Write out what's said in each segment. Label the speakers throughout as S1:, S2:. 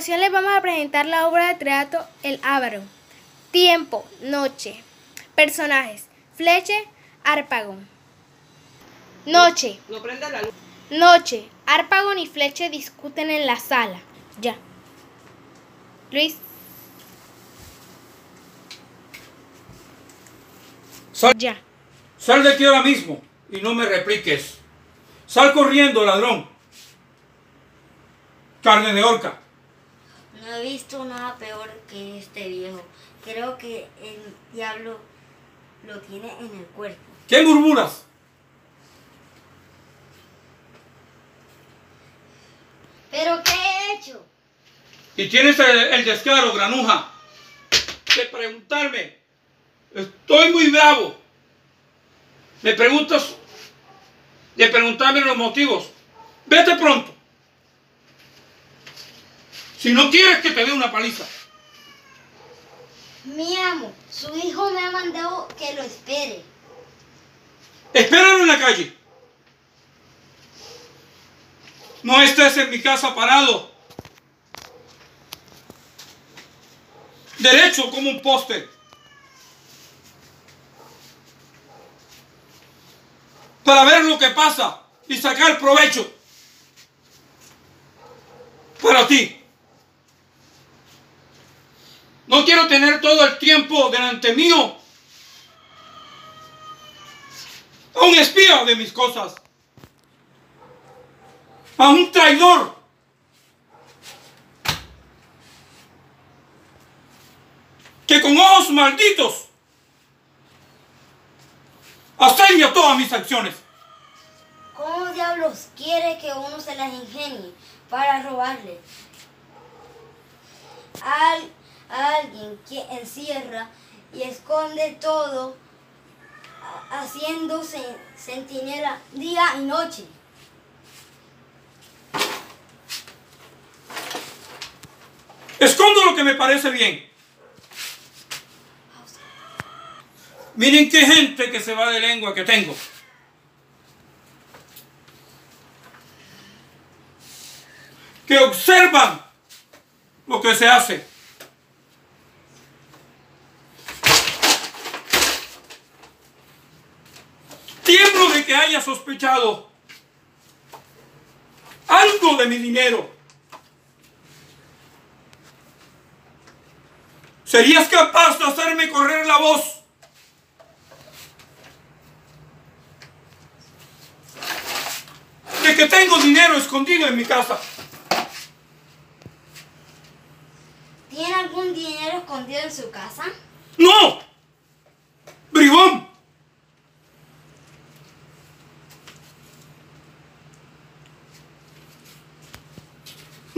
S1: continuación les vamos a presentar la obra de teatro El Ávaro. Tiempo, noche. Personajes: Fleche, Arpagón. Noche.
S2: No prenda la luz.
S1: Noche. Arpagón y Fleche discuten en la sala. Ya. Luis.
S3: Sal,
S1: Ya.
S3: sal de aquí ahora mismo y no me repliques. Sal corriendo, ladrón. Carne de horca.
S4: No he visto nada peor que este viejo. Creo que el diablo lo tiene en el cuerpo.
S3: ¿Qué murmuras?
S4: ¿Pero qué he hecho?
S3: Y tienes el, el descaro, granuja, de preguntarme. Estoy muy bravo. Me preguntas, de preguntarme los motivos. Vete pronto. Si no quieres que te dé una paliza.
S4: Mi amo, su hijo me ha mandado que lo espere.
S3: Espéralo en la calle. No estés en mi casa parado. Derecho como un poste. Para ver lo que pasa y sacar provecho. Para ti. No quiero tener todo el tiempo delante mío a un espía de mis cosas, a un traidor. Que con ojos malditos aseña todas mis acciones.
S4: ¿Cómo diablos quiere que uno se las ingenie para robarle? Al, a alguien que encierra y esconde todo haciéndose centinela día y noche.
S3: Escondo lo que me parece bien. Miren qué gente que se va de lengua que tengo. Que observan lo que se hace. De que haya sospechado algo de mi dinero. ¿Serías capaz de hacerme correr la voz? De que tengo dinero escondido en mi casa.
S4: ¿Tiene algún dinero escondido en su casa?
S3: ¡No! ¡Bribón!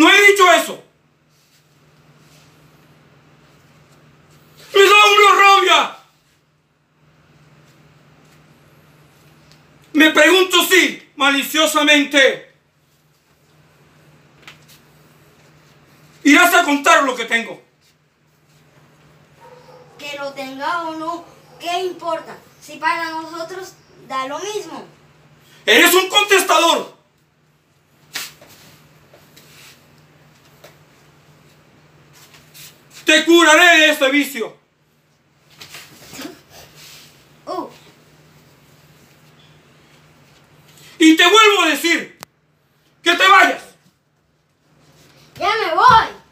S3: ¡No he dicho eso! ¡Me da una rabia! Me pregunto si, maliciosamente, irás a contar lo que tengo.
S4: Que lo tenga o no, ¿qué importa? Si para nosotros da lo mismo.
S3: Eres un contestador. Te curaré de este vicio. Y te vuelvo a decir que te vayas.
S4: ya me voy.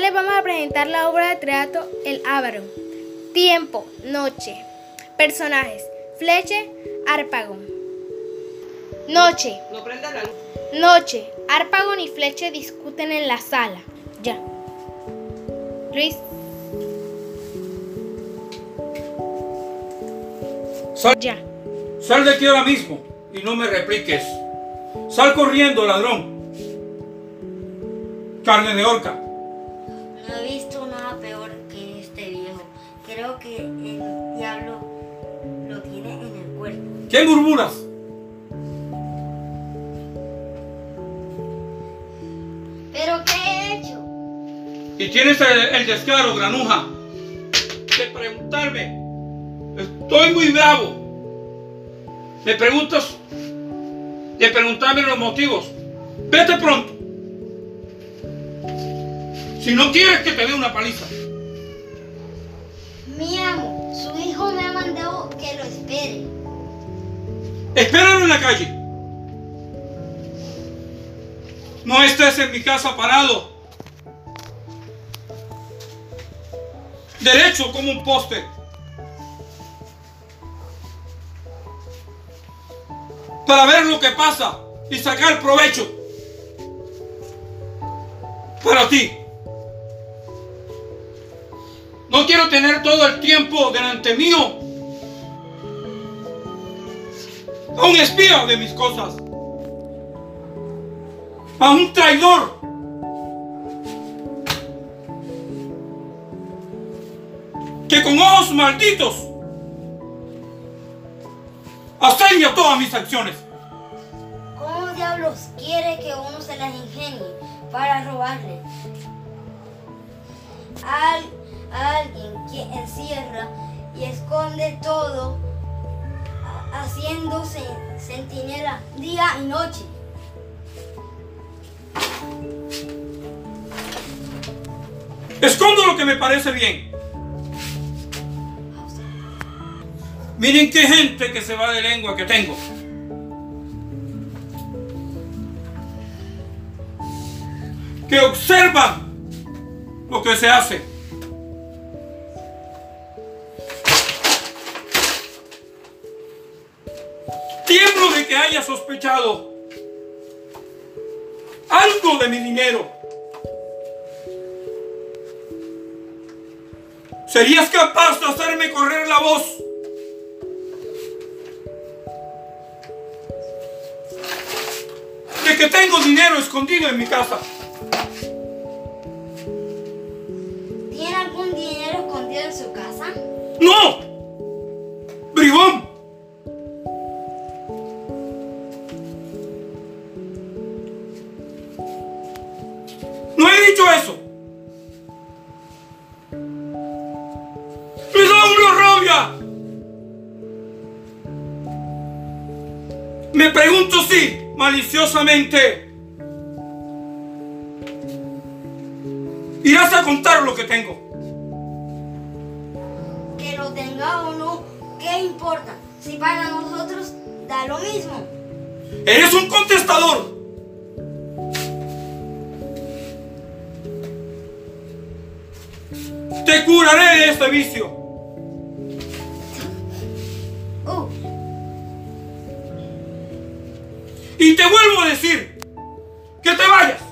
S1: Les vamos a presentar la obra de teatro El Ávaro. Tiempo, noche. Personajes: Fleche, Arpagón. Noche.
S2: No prenda la luz.
S1: Noche. Arpagón y Fleche discuten en la sala. Ya. Luis.
S3: Sal,
S1: Ya.
S3: sal de aquí ahora mismo y no me repliques. Sal corriendo, ladrón. Carne de horca.
S4: No he visto nada peor que este viejo. Creo que el diablo lo tiene en el cuerpo.
S3: ¿Qué murmuras?
S4: ¿Pero qué he hecho?
S3: Y tienes el, el descaro, granuja, de preguntarme. Estoy muy bravo. Me preguntas de preguntarme los motivos. Vete pronto. Si no quieres que te dé una paliza.
S4: Mi amo, su hijo me ha mandado que lo espere.
S3: Espéralo en la calle. No estés en mi casa parado. Derecho como un poste. Para ver lo que pasa y sacar provecho. Para ti. No quiero tener todo el tiempo delante mío a un espía de mis cosas, a un traidor. Que con ojos malditos aseña todas mis acciones.
S4: ¿Cómo diablos quiere que uno se las ingenie para robarle? Al, a alguien que encierra y esconde todo ha- haciendo sen- centinela día y noche.
S3: Escondo lo que me parece bien. Miren qué gente que se va de lengua que tengo. Que observan lo que se hace. Tiemblo de que haya sospechado algo de mi dinero. ¿Serías capaz de hacerme correr la voz? De que tengo dinero escondido en mi casa.
S4: ¿Tiene algún dinero escondido en su casa?
S3: ¡No! ¡Bribón! No he dicho eso. ¡Me da una rabia! Me pregunto si, maliciosamente, irás a contar lo que tengo.
S4: Que lo tenga o no, ¿qué importa? Si para nosotros da lo mismo.
S3: Eres un contestador. Te curaré de este vicio. Y te vuelvo a decir que te vayas.